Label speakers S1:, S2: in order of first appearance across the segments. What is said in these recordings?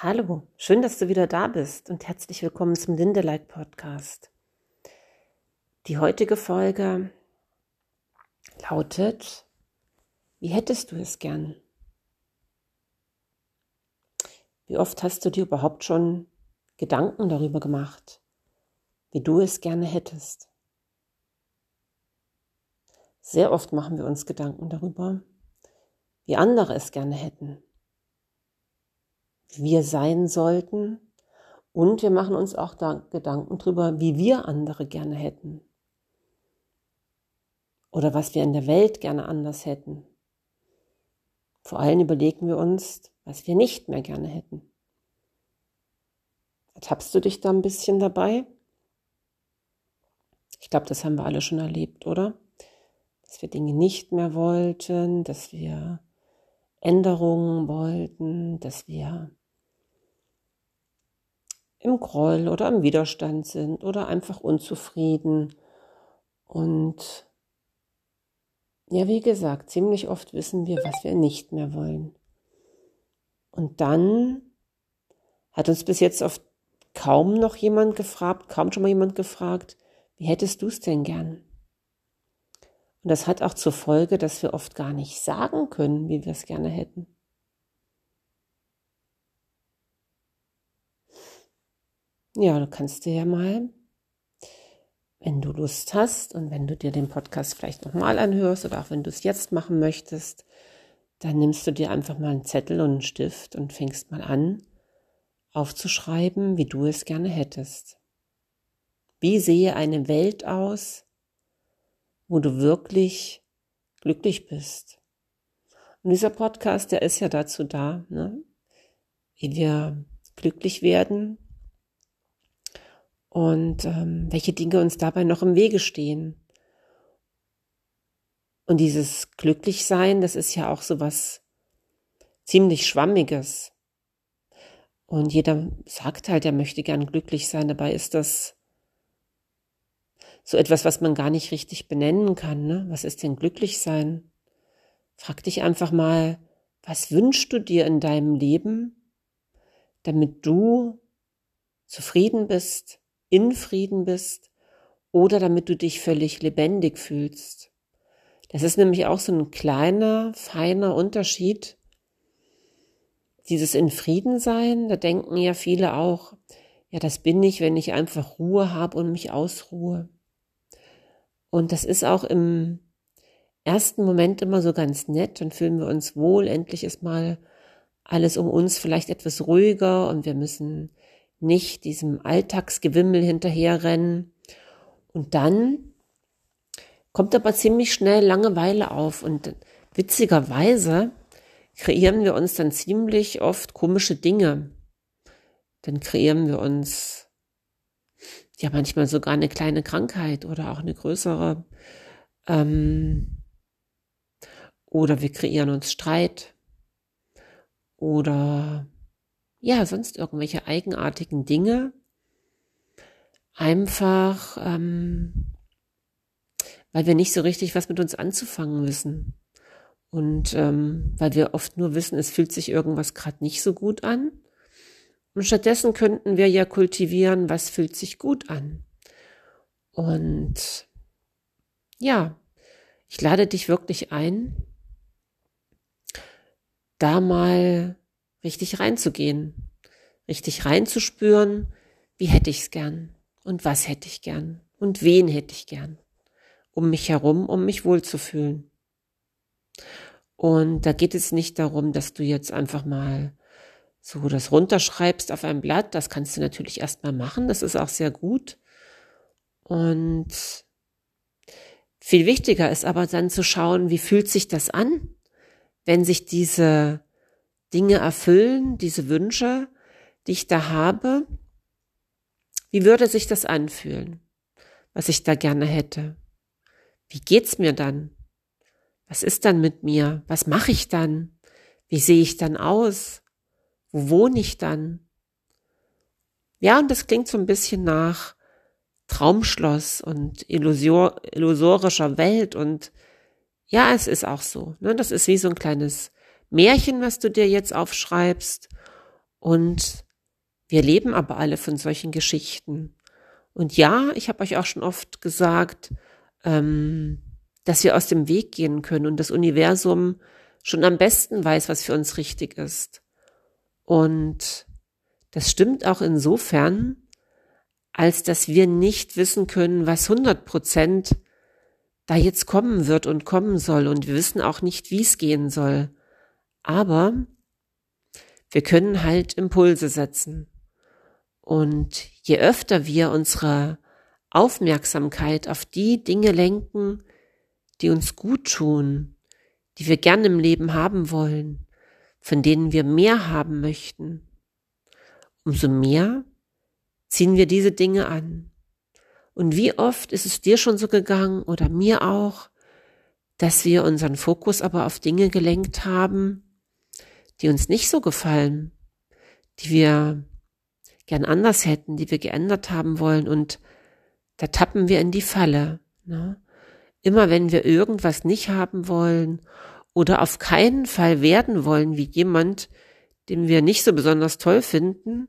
S1: Hallo, schön, dass du wieder da bist und herzlich willkommen zum Lindelike Podcast. Die heutige Folge lautet, wie hättest du es gern? Wie oft hast du dir überhaupt schon Gedanken darüber gemacht, wie du es gerne hättest? Sehr oft machen wir uns Gedanken darüber, wie andere es gerne hätten wir sein sollten. Und wir machen uns auch da Gedanken drüber, wie wir andere gerne hätten. Oder was wir in der Welt gerne anders hätten. Vor allem überlegen wir uns, was wir nicht mehr gerne hätten. Ertappst du dich da ein bisschen dabei? Ich glaube, das haben wir alle schon erlebt, oder? Dass wir Dinge nicht mehr wollten, dass wir Änderungen wollten, dass wir im Groll oder im Widerstand sind oder einfach unzufrieden. Und ja, wie gesagt, ziemlich oft wissen wir, was wir nicht mehr wollen. Und dann hat uns bis jetzt oft kaum noch jemand gefragt, kaum schon mal jemand gefragt, wie hättest du es denn gern? Und das hat auch zur Folge, dass wir oft gar nicht sagen können, wie wir es gerne hätten. Ja, du kannst dir ja mal, wenn du Lust hast und wenn du dir den Podcast vielleicht nochmal anhörst oder auch wenn du es jetzt machen möchtest, dann nimmst du dir einfach mal einen Zettel und einen Stift und fängst mal an, aufzuschreiben, wie du es gerne hättest. Wie sehe eine Welt aus, wo du wirklich glücklich bist? Und dieser Podcast, der ist ja dazu da, ne? wie wir glücklich werden, und ähm, welche Dinge uns dabei noch im Wege stehen. Und dieses Glücklichsein, das ist ja auch so was ziemlich Schwammiges. Und jeder sagt halt, er möchte gern glücklich sein. Dabei ist das so etwas, was man gar nicht richtig benennen kann. Ne? Was ist denn glücklich sein? Frag dich einfach mal, was wünschst du dir in deinem Leben, damit du zufrieden bist, in Frieden bist oder damit du dich völlig lebendig fühlst. Das ist nämlich auch so ein kleiner, feiner Unterschied. Dieses in Frieden sein, da denken ja viele auch, ja, das bin ich, wenn ich einfach Ruhe habe und mich ausruhe. Und das ist auch im ersten Moment immer so ganz nett, dann fühlen wir uns wohl, endlich ist mal alles um uns vielleicht etwas ruhiger und wir müssen nicht diesem Alltagsgewimmel hinterherrennen. Und dann kommt aber ziemlich schnell Langeweile auf und witzigerweise kreieren wir uns dann ziemlich oft komische Dinge. Dann kreieren wir uns ja manchmal sogar eine kleine Krankheit oder auch eine größere. Ähm, oder wir kreieren uns Streit oder ja, sonst irgendwelche eigenartigen Dinge. Einfach, ähm, weil wir nicht so richtig was mit uns anzufangen wissen. Und ähm, weil wir oft nur wissen, es fühlt sich irgendwas gerade nicht so gut an. Und stattdessen könnten wir ja kultivieren, was fühlt sich gut an. Und ja, ich lade dich wirklich ein, da mal richtig reinzugehen, richtig reinzuspüren, wie hätte ich's gern und was hätte ich gern und wen hätte ich gern um mich herum, um mich wohlzufühlen. Und da geht es nicht darum, dass du jetzt einfach mal so das runterschreibst auf ein Blatt. Das kannst du natürlich erstmal machen. Das ist auch sehr gut. Und viel wichtiger ist aber dann zu schauen, wie fühlt sich das an, wenn sich diese Dinge erfüllen, diese Wünsche, die ich da habe? Wie würde sich das anfühlen, was ich da gerne hätte? Wie geht's mir dann? Was ist dann mit mir? Was mache ich dann? Wie sehe ich dann aus? Wo wohne ich dann? Ja, und das klingt so ein bisschen nach Traumschloss und Illusor, illusorischer Welt und ja, es ist auch so. Ne? Das ist wie so ein kleines Märchen, was du dir jetzt aufschreibst. Und wir leben aber alle von solchen Geschichten. Und ja, ich habe euch auch schon oft gesagt, ähm, dass wir aus dem Weg gehen können und das Universum schon am besten weiß, was für uns richtig ist. Und das stimmt auch insofern, als dass wir nicht wissen können, was 100 Prozent da jetzt kommen wird und kommen soll. Und wir wissen auch nicht, wie es gehen soll. Aber wir können halt Impulse setzen. Und je öfter wir unsere Aufmerksamkeit auf die Dinge lenken, die uns gut tun, die wir gern im Leben haben wollen, von denen wir mehr haben möchten, umso mehr ziehen wir diese Dinge an. Und wie oft ist es dir schon so gegangen oder mir auch, dass wir unseren Fokus aber auf Dinge gelenkt haben, die uns nicht so gefallen, die wir gern anders hätten, die wir geändert haben wollen und da tappen wir in die Falle. Ne? Immer wenn wir irgendwas nicht haben wollen oder auf keinen Fall werden wollen wie jemand, den wir nicht so besonders toll finden,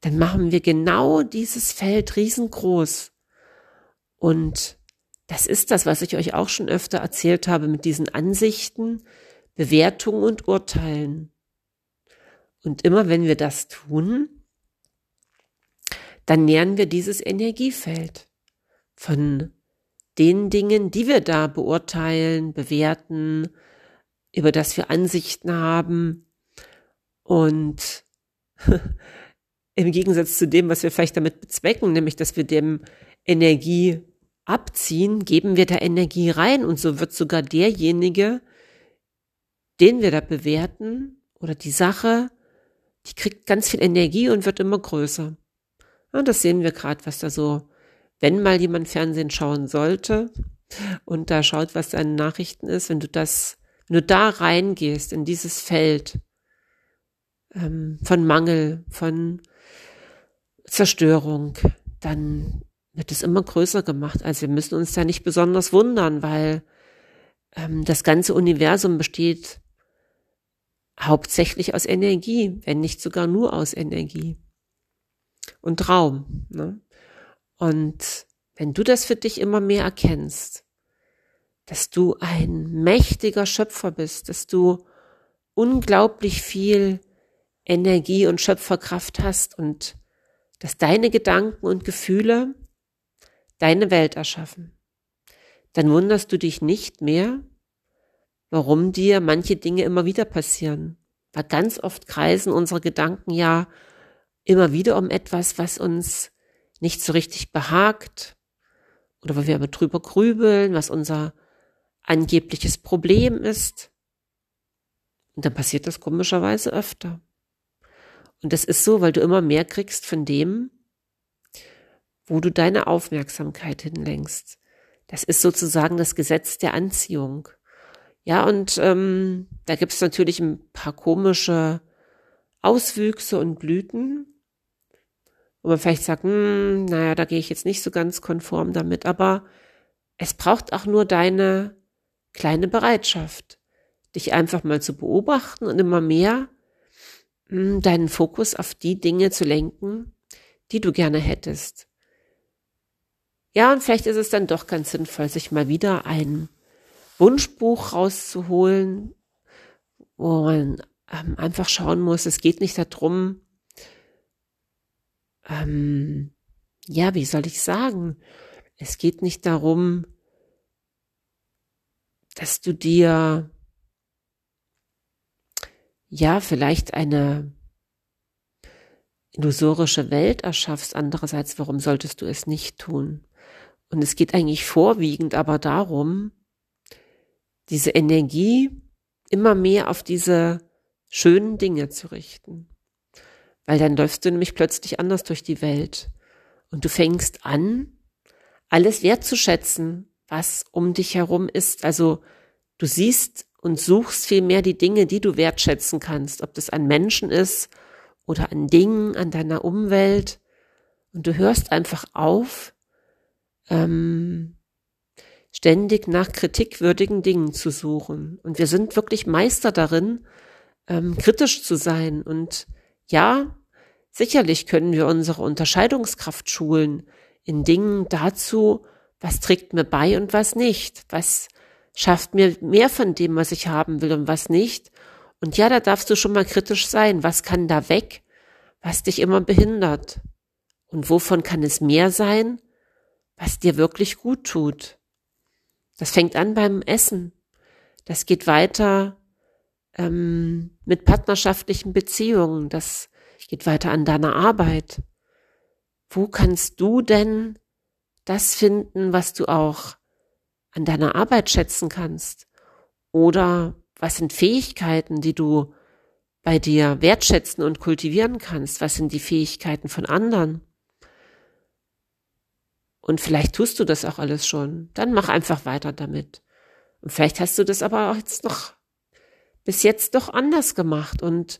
S1: dann machen wir genau dieses Feld riesengroß. Und das ist das, was ich euch auch schon öfter erzählt habe mit diesen Ansichten, Bewertungen und Urteilen. Und immer wenn wir das tun, dann nähern wir dieses Energiefeld von den Dingen, die wir da beurteilen, bewerten, über das wir Ansichten haben. Und im Gegensatz zu dem, was wir vielleicht damit bezwecken, nämlich dass wir dem Energie abziehen, geben wir da Energie rein und so wird sogar derjenige, den wir da bewerten oder die Sache, die kriegt ganz viel Energie und wird immer größer. Und das sehen wir gerade, was da so, wenn mal jemand Fernsehen schauen sollte und da schaut, was seine Nachrichten ist, wenn du das, du da reingehst in dieses Feld ähm, von Mangel, von Zerstörung, dann wird es immer größer gemacht. Also wir müssen uns da nicht besonders wundern, weil ähm, das ganze Universum besteht hauptsächlich aus Energie, wenn nicht sogar nur aus Energie und Raum. Ne? Und wenn du das für dich immer mehr erkennst, dass du ein mächtiger Schöpfer bist, dass du unglaublich viel Energie und Schöpferkraft hast und dass deine Gedanken und Gefühle deine Welt erschaffen, dann wunderst du dich nicht mehr, warum dir manche Dinge immer wieder passieren. Weil ganz oft kreisen unsere Gedanken ja immer wieder um etwas, was uns nicht so richtig behagt oder wo wir aber drüber grübeln, was unser angebliches Problem ist. Und dann passiert das komischerweise öfter. Und das ist so, weil du immer mehr kriegst von dem, wo du deine Aufmerksamkeit hinlenkst. Das ist sozusagen das Gesetz der Anziehung. Ja, und ähm, da gibt es natürlich ein paar komische Auswüchse und Blüten, wo man vielleicht sagt, hm, naja, da gehe ich jetzt nicht so ganz konform damit, aber es braucht auch nur deine kleine Bereitschaft, dich einfach mal zu beobachten und immer mehr hm, deinen Fokus auf die Dinge zu lenken, die du gerne hättest. Ja, und vielleicht ist es dann doch ganz sinnvoll, sich mal wieder ein Wunschbuch rauszuholen, wo man ähm, einfach schauen muss, es geht nicht darum, ähm, ja, wie soll ich sagen? Es geht nicht darum, dass du dir ja, vielleicht eine illusorische Welt erschaffst. Andererseits, warum solltest du es nicht tun? Und es geht eigentlich vorwiegend aber darum, diese Energie immer mehr auf diese schönen Dinge zu richten. Weil dann läufst du nämlich plötzlich anders durch die Welt. Und du fängst an, alles wertzuschätzen, was um dich herum ist. Also du siehst und suchst vielmehr die Dinge, die du wertschätzen kannst, ob das an Menschen ist oder an Dingen, an deiner Umwelt. Und du hörst einfach auf, ähm, ständig nach kritikwürdigen Dingen zu suchen. Und wir sind wirklich Meister darin, ähm, kritisch zu sein und ja, sicherlich können wir unsere Unterscheidungskraft schulen in Dingen dazu, was trägt mir bei und was nicht, was schafft mir mehr von dem, was ich haben will und was nicht. Und ja, da darfst du schon mal kritisch sein. Was kann da weg, was dich immer behindert? Und wovon kann es mehr sein, was dir wirklich gut tut? Das fängt an beim Essen. Das geht weiter ähm, mit partnerschaftlichen Beziehungen. Das geht weiter an deiner Arbeit. Wo kannst du denn das finden, was du auch an deiner Arbeit schätzen kannst? Oder was sind Fähigkeiten, die du bei dir wertschätzen und kultivieren kannst? Was sind die Fähigkeiten von anderen? Und vielleicht tust du das auch alles schon. Dann mach einfach weiter damit. Und vielleicht hast du das aber auch jetzt noch bis jetzt doch anders gemacht und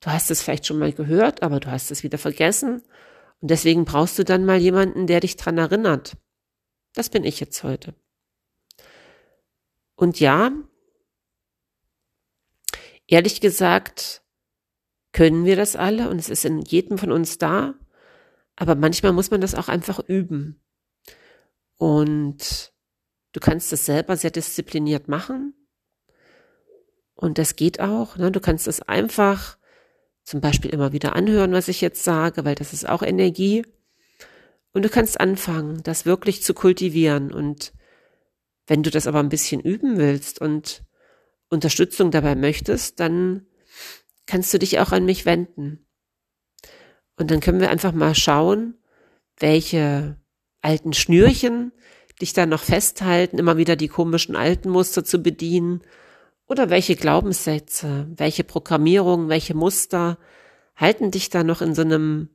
S1: du hast es vielleicht schon mal gehört, aber du hast es wieder vergessen. Und deswegen brauchst du dann mal jemanden, der dich dran erinnert. Das bin ich jetzt heute. Und ja, ehrlich gesagt, können wir das alle und es ist in jedem von uns da. Aber manchmal muss man das auch einfach üben. Und du kannst das selber sehr diszipliniert machen. Und das geht auch. Ne? Du kannst es einfach zum Beispiel immer wieder anhören, was ich jetzt sage, weil das ist auch Energie. Und du kannst anfangen, das wirklich zu kultivieren. Und wenn du das aber ein bisschen üben willst und Unterstützung dabei möchtest, dann kannst du dich auch an mich wenden. Und dann können wir einfach mal schauen, welche alten Schnürchen dich dann noch festhalten, immer wieder die komischen alten Muster zu bedienen oder welche Glaubenssätze, welche Programmierungen, welche Muster halten dich da noch in so einem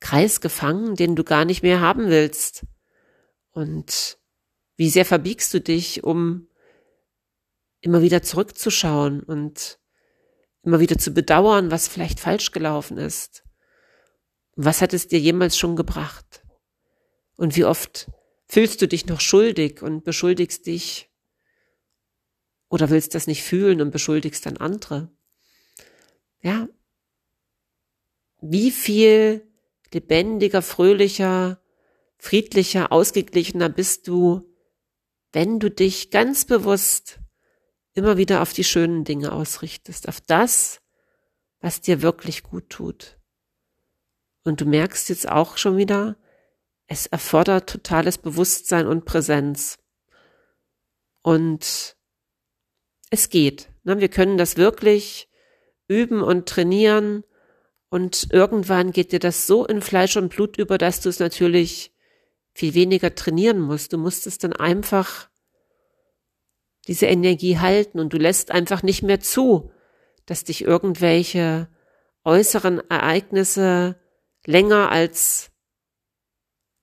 S1: Kreis gefangen, den du gar nicht mehr haben willst? Und wie sehr verbiegst du dich, um immer wieder zurückzuschauen und immer wieder zu bedauern, was vielleicht falsch gelaufen ist? Was hat es dir jemals schon gebracht? Und wie oft fühlst du dich noch schuldig und beschuldigst dich oder willst das nicht fühlen und beschuldigst dann andere. Ja. Wie viel lebendiger, fröhlicher, friedlicher, ausgeglichener bist du, wenn du dich ganz bewusst immer wieder auf die schönen Dinge ausrichtest, auf das, was dir wirklich gut tut. Und du merkst jetzt auch schon wieder, es erfordert totales Bewusstsein und Präsenz. Und es geht. Ne? Wir können das wirklich üben und trainieren und irgendwann geht dir das so in Fleisch und Blut über, dass du es natürlich viel weniger trainieren musst. Du musst es dann einfach diese Energie halten und du lässt einfach nicht mehr zu, dass dich irgendwelche äußeren Ereignisse länger als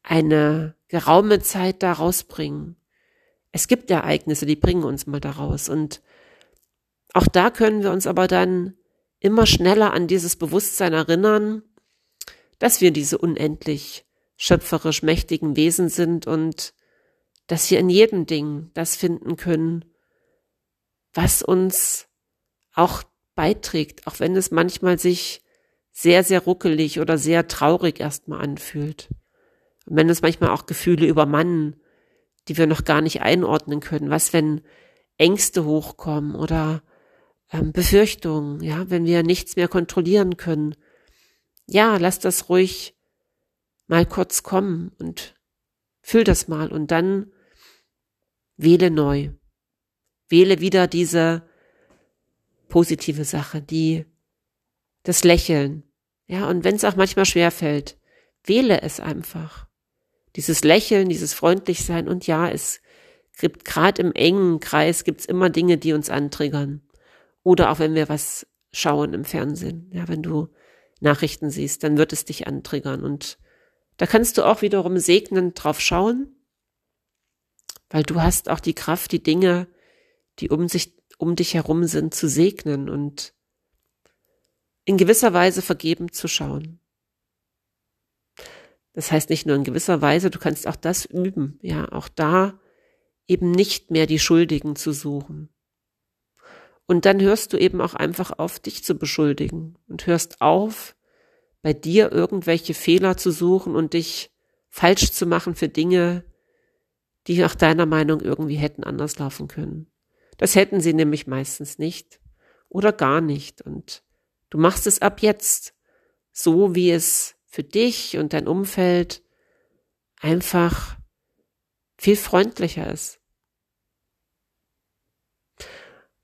S1: eine geraume Zeit da rausbringen. Es gibt Ereignisse, die bringen uns mal da raus und auch da können wir uns aber dann immer schneller an dieses Bewusstsein erinnern, dass wir diese unendlich schöpferisch mächtigen Wesen sind und dass wir in jedem Ding das finden können, was uns auch beiträgt, auch wenn es manchmal sich sehr, sehr ruckelig oder sehr traurig erstmal anfühlt. Und wenn es manchmal auch Gefühle übermannen, die wir noch gar nicht einordnen können. Was, wenn Ängste hochkommen oder ähm, Befürchtungen, ja, wenn wir nichts mehr kontrollieren können. Ja, lass das ruhig mal kurz kommen und fühl das mal und dann wähle neu. Wähle wieder diese positive Sache, die das Lächeln. Ja, und wenn es auch manchmal schwer fällt, wähle es einfach. Dieses Lächeln, dieses Freundlichsein und ja, es gibt gerade im engen Kreis gibt's immer Dinge, die uns antriggern. Oder auch wenn wir was schauen im Fernsehen, ja, wenn du Nachrichten siehst, dann wird es dich antriggern. Und da kannst du auch wiederum segnend drauf schauen, weil du hast auch die Kraft, die Dinge, die um sich, um dich herum sind, zu segnen und in gewisser Weise vergeben zu schauen. Das heißt nicht nur in gewisser Weise, du kannst auch das üben, ja, auch da eben nicht mehr die Schuldigen zu suchen, Und dann hörst du eben auch einfach auf, dich zu beschuldigen und hörst auf, bei dir irgendwelche Fehler zu suchen und dich falsch zu machen für Dinge, die nach deiner Meinung irgendwie hätten anders laufen können. Das hätten sie nämlich meistens nicht oder gar nicht. Und du machst es ab jetzt so, wie es für dich und dein Umfeld einfach viel freundlicher ist.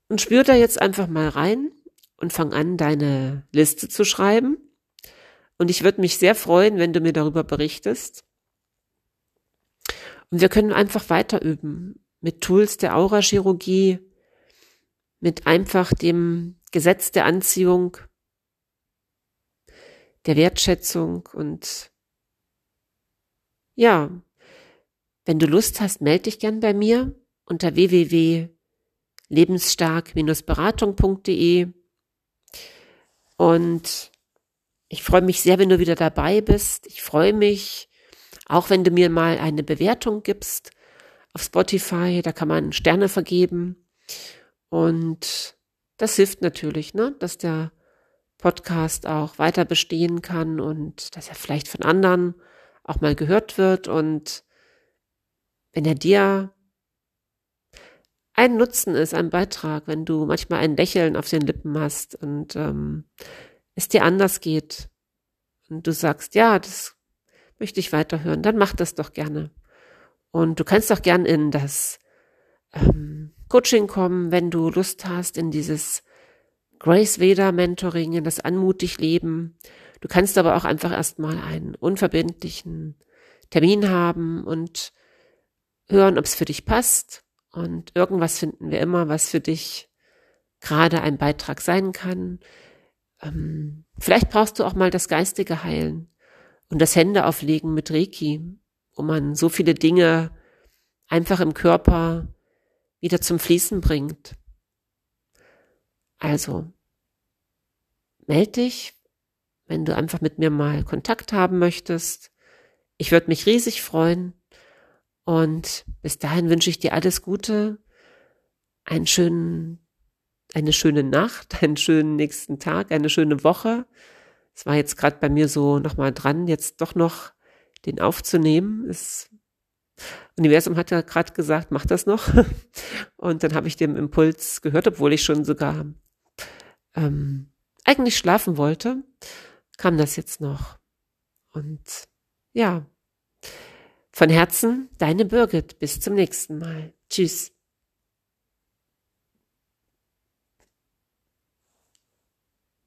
S1: Und spür da jetzt einfach mal rein und fang an, deine Liste zu schreiben. Und ich würde mich sehr freuen, wenn du mir darüber berichtest. Und wir können einfach weiter üben mit Tools der Aurachirurgie, mit einfach dem Gesetz der Anziehung, der Wertschätzung und ja, wenn du Lust hast, melde dich gern bei mir unter www.lebensstark-beratung.de und ich freue mich sehr, wenn du wieder dabei bist. Ich freue mich, auch wenn du mir mal eine Bewertung gibst auf Spotify, da kann man Sterne vergeben. Und das hilft natürlich, ne, dass der Podcast auch weiter bestehen kann und dass er vielleicht von anderen auch mal gehört wird und wenn er dir ein Nutzen ist, ein Beitrag, wenn du manchmal ein Lächeln auf den Lippen hast und ähm, es dir anders geht und du sagst, ja, das möchte ich weiterhören, dann mach das doch gerne. Und du kannst auch gern in das ähm, Coaching kommen, wenn du Lust hast, in dieses Grace Veda Mentoring, in das anmutig Leben. Du kannst aber auch einfach erstmal einen unverbindlichen Termin haben und hören, ob es für dich passt. Und irgendwas finden wir immer, was für dich gerade ein Beitrag sein kann. Ähm, vielleicht brauchst du auch mal das geistige Heilen und das Hände auflegen mit Reiki, wo man so viele Dinge einfach im Körper wieder zum Fließen bringt. Also, meld dich, wenn du einfach mit mir mal Kontakt haben möchtest. Ich würde mich riesig freuen. Und bis dahin wünsche ich dir alles Gute, einen schönen, eine schöne Nacht, einen schönen nächsten Tag, eine schöne Woche. Es war jetzt gerade bei mir so nochmal dran, jetzt doch noch den aufzunehmen. Das Universum hat ja gerade gesagt, mach das noch. Und dann habe ich dem Impuls gehört, obwohl ich schon sogar ähm, eigentlich schlafen wollte, kam das jetzt noch. Und ja, von Herzen, deine Birgit. Bis zum nächsten Mal. Tschüss.